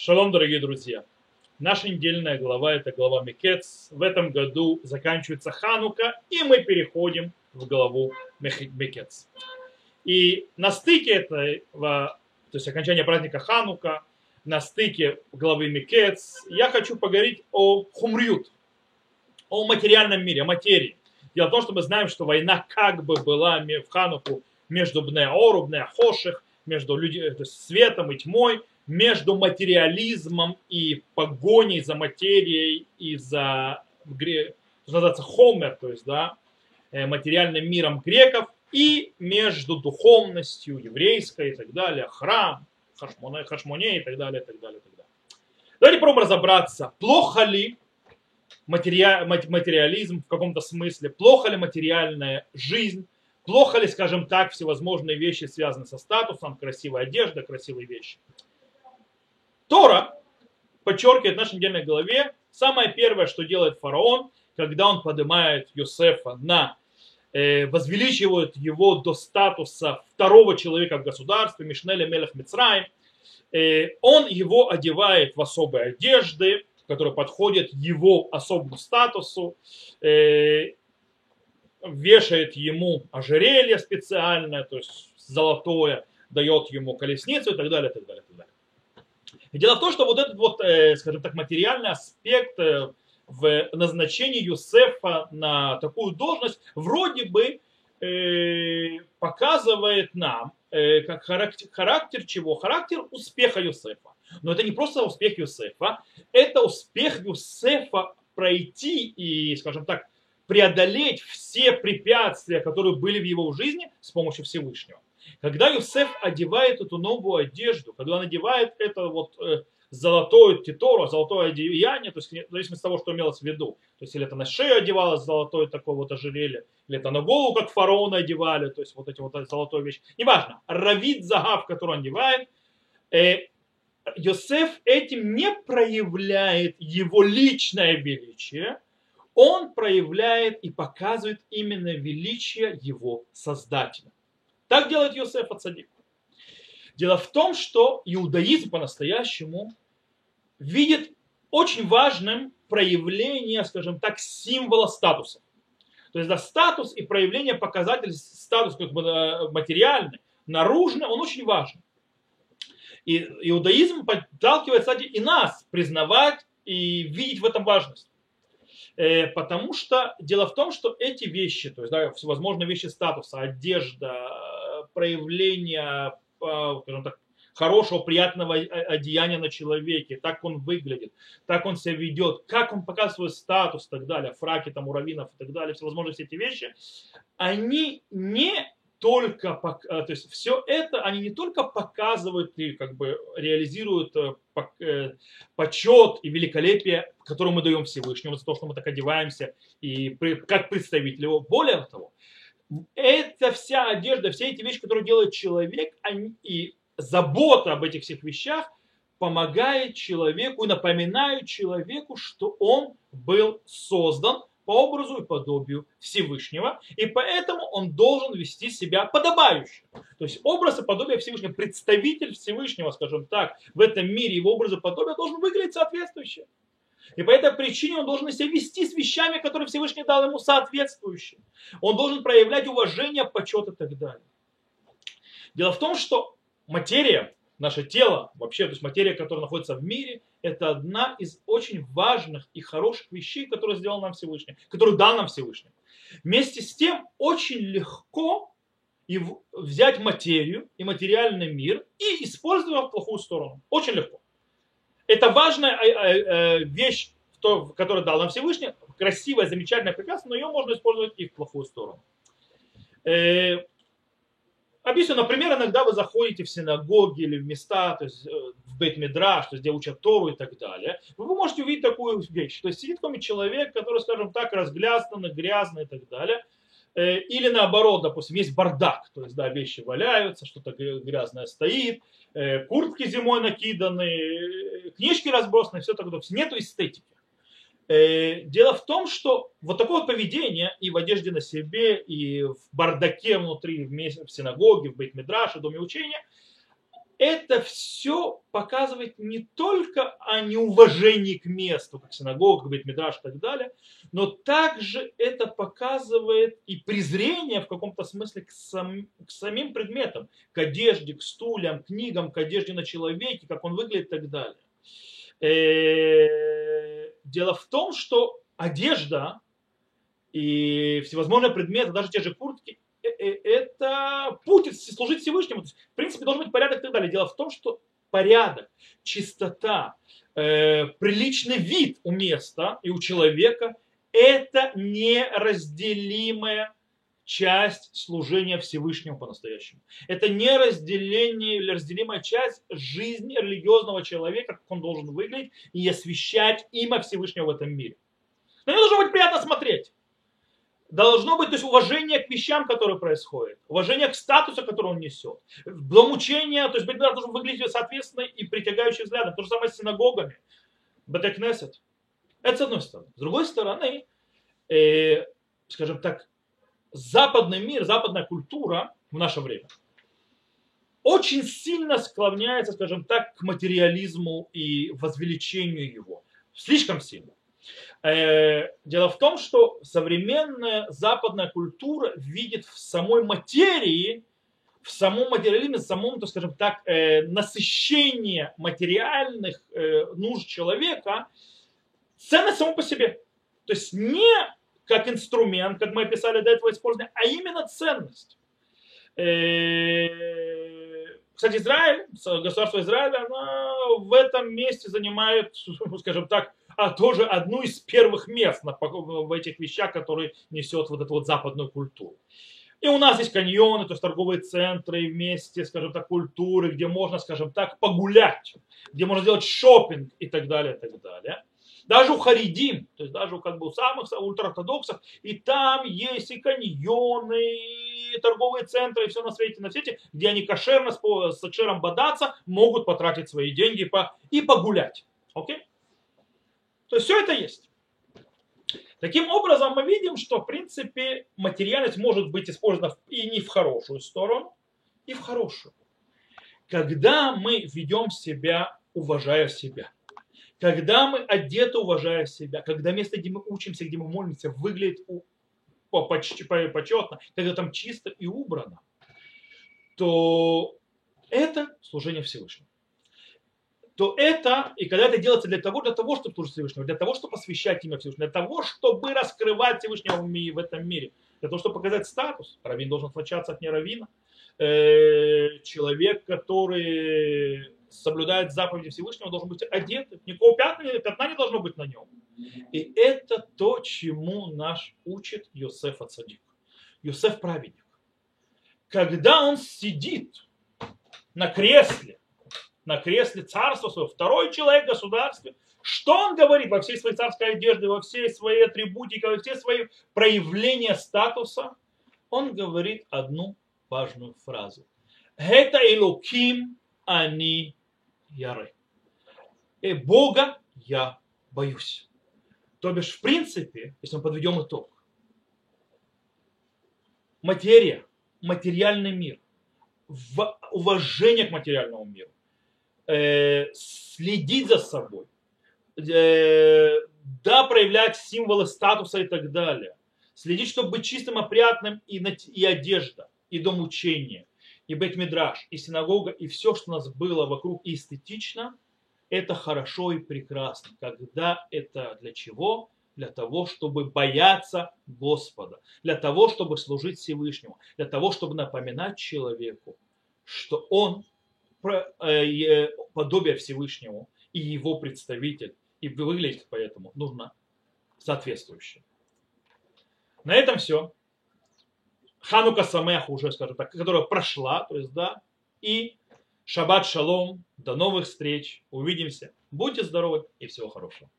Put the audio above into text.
Шалом, дорогие друзья! Наша недельная глава – это глава Мекец. В этом году заканчивается Ханука, и мы переходим в главу Мекец. И на стыке этого, то есть окончания праздника Ханука, на стыке главы Мекец, я хочу поговорить о хумрют, о материальном мире, о материи. Дело в том, что мы знаем, что война как бы была в Хануку между Бнеору, Бнеохоших, между людьми, есть светом и тьмой, между материализмом и погоней за материей и за, называется, хомер, то есть, да, э, материальным миром греков, и между духовностью еврейской и так далее, храм, хашмоне, и так далее, и так далее, и так далее. Давайте попробуем разобраться, плохо ли материализм в каком-то смысле, плохо ли материальная жизнь, плохо ли, скажем так, всевозможные вещи связаны со статусом, красивая одежда, красивые вещи. Тора подчеркивает в нашей недельной главе самое первое, что делает фараон, когда он поднимает Йосефа на э, возвеличивает его до статуса второго человека в государстве, Мишнеля Мелех Мицраем, э, он его одевает в особые одежды, которые подходят его особому статусу, э, вешает ему ожерелье специальное, то есть золотое, дает ему колесницу и так далее, и так далее. И так далее. И дело в том, что вот этот вот, э, скажем так, материальный аспект э, в назначении Юсефа на такую должность вроде бы э, показывает нам как характер, характер чего? Характер успеха Юсефа. Но это не просто успех Юсефа, это успех Юсефа пройти и, скажем так, преодолеть все препятствия, которые были в его жизни с помощью Всевышнего. Когда Юсеф одевает эту новую одежду, когда он одевает это вот э, золотое титоро, золотое одеяние, то есть в зависимости от того, что имелось в виду. То есть или это на шею одевалось золотое такое вот ожерелье, или это на голову, как фараона одевали, то есть вот эти вот золотые вещи. Неважно. Равид загав, который он одевает, э, Йосеф этим не проявляет его личное величие, он проявляет и показывает именно величие его Создателя. Так делает Йосеф Ацадик. Дело в том, что иудаизм по-настоящему видит очень важным проявление, скажем так, символа статуса. То есть да, статус и проявление показателей, статус как бы э, материальный, наружный, он очень важен. И иудаизм подталкивает, кстати, и нас признавать и видеть в этом важность. Э, потому что дело в том, что эти вещи, то есть да, всевозможные вещи статуса, одежда, проявление, а, скажем так, хорошего, приятного одеяния на человеке, так он выглядит, так он себя ведет, как он показывает свой статус и так далее, фраки там, уравинов и так далее, всевозможные все эти вещи, они не только, а, то есть все это, они не только показывают и как бы реализуют э, э, почет и великолепие, которое мы даем Всевышнему за то, что мы так одеваемся и как представители его. Более того, эта вся одежда, все эти вещи, которые делает человек, они, и забота об этих всех вещах помогает человеку и напоминает человеку, что он был создан по образу и подобию Всевышнего, и поэтому он должен вести себя подобающе. То есть образ и подобие Всевышнего, представитель Всевышнего, скажем так, в этом мире его образ и подобие должен выглядеть соответствующе. И по этой причине он должен себя вести с вещами, которые Всевышний дал ему соответствующие. Он должен проявлять уважение, почет и так далее. Дело в том, что материя, наше тело, вообще, то есть материя, которая находится в мире, это одна из очень важных и хороших вещей, которые сделал нам Всевышний, которую дал нам Всевышний. Вместе с тем очень легко и взять материю и материальный мир и использовать его в плохую сторону. Очень легко. Это важная э, э, э, вещь, которую дал нам Всевышний, красивая, замечательная, прекрасная, но ее можно использовать и в плохую сторону. Объясню, например, иногда вы заходите в синагоги или в места, то есть в Бейт-Мидраш, то есть где учат Тору и так далее, вы можете увидеть такую вещь. То есть сидит какой-нибудь человек, который, скажем так, разглястанный, грязный и так далее, или наоборот, допустим, есть бардак, то есть, да, вещи валяются, что-то грязное стоит, куртки зимой накиданы, книжки разбросаны, все такое. Нету эстетики. Э, дело в том, что вот такое поведение и в одежде на себе, и в бардаке внутри, в синагоге, в бейт-медраше, доме учения, это все показывает не только о неуважении к месту, как синагога, как Бетмидраш и так далее, но также это показывает и презрение в каком-то смысле к, сам, к самим предметам, к одежде, к стульям, книгам, к одежде на человеке, как он выглядит и так далее. Э, дело в том, что одежда и всевозможные предметы, даже те же куртки, это путь служить Всевышнему. в принципе, должен быть порядок и так далее. Дело в том, что порядок, чистота, э, приличный вид у места и у человека – это неразделимая часть служения Всевышнему по-настоящему. Это неразделение или разделимая часть жизни религиозного человека, как он должен выглядеть и освещать имя Всевышнего в этом мире. На него должно быть приятно смотреть должно быть то есть, уважение к вещам, которые происходят, уважение к статусу, который он несет. Дом учения, то есть Бетмидраш должен выглядеть соответственно и притягающим взглядом. То же самое с синагогами, Бетекнесет. Это с одной стороны. С другой стороны, э, скажем так, западный мир, западная культура в наше время очень сильно склоняется, скажем так, к материализму и возвеличению его. Слишком сильно. Э, дело в том, что современная западная культура видит в самой материи, в самом материализме, в самом, так скажем так, э, насыщении материальных э, нужд человека ценность само по себе. То есть не как инструмент, как мы описали до этого использования, а именно ценность. Кстати, Израиль, государство Израиль, оно в этом месте занимает, скажем так, а тоже одну из первых мест в этих вещах, которые несет вот эту вот западную культуру. И у нас есть каньоны, то есть торговые центры вместе, скажем так, культуры, где можно, скажем так, погулять, где можно сделать шопинг и так далее, и так далее. Даже у харидим, то есть даже как бы, у самых ультраортодоксов, и там есть и каньоны, и торговые центры, и все на свете, на свете, где они кошерно с кошером бодаться, могут потратить свои деньги по, и погулять. Окей? То есть все это есть. Таким образом, мы видим, что в принципе материальность может быть использована и не в хорошую сторону, и в хорошую. Когда мы ведем себя, уважая себя, когда мы одеты, уважая себя, когда место, где мы учимся, где мы молимся, выглядит почти почетно, когда там чисто и убрано, то это служение Всевышнему то это, и когда это делается для того, для того, чтобы служить Всевышнему, для того, чтобы освещать имя Всевышнего, для того, чтобы раскрывать Всевышнего в этом мире, для того, чтобы показать статус, раввин должен отличаться от неравина, э, человек, который соблюдает заповеди Всевышнего, должен быть одет, никакого пятна, пятна не должно быть на нем. И это то, чему наш учит Йосеф Ацадик. Йосеф праведник. Когда он сидит на кресле, на кресле царства своего, второй человек в государстве, что он говорит во всей своей царской одежде, во всей своей атрибутике, во все свои проявления статуса? Он говорит одну важную фразу. Это Элоким они яры. И Бога я боюсь. То бишь, в принципе, если мы подведем итог, материя, материальный мир, уважение к материальному миру, э, следить за собой, э, да, проявлять символы статуса и так далее. Следить, чтобы быть чистым, опрятным и, и одежда, и дом учения, и бет-мидраж, и синагога, и все, что у нас было вокруг эстетично, это хорошо и прекрасно. Когда это для чего? Для того, чтобы бояться Господа, для того, чтобы служить Всевышнему, для того, чтобы напоминать человеку, что он Э, подобие Всевышнему и его представитель, и выглядит поэтому нужно соответствующе. На этом все. Ханука Самех уже, скажем так, которая прошла, то есть, да, и Шаббат Шалом. До новых встреч. Увидимся. Будьте здоровы и всего хорошего.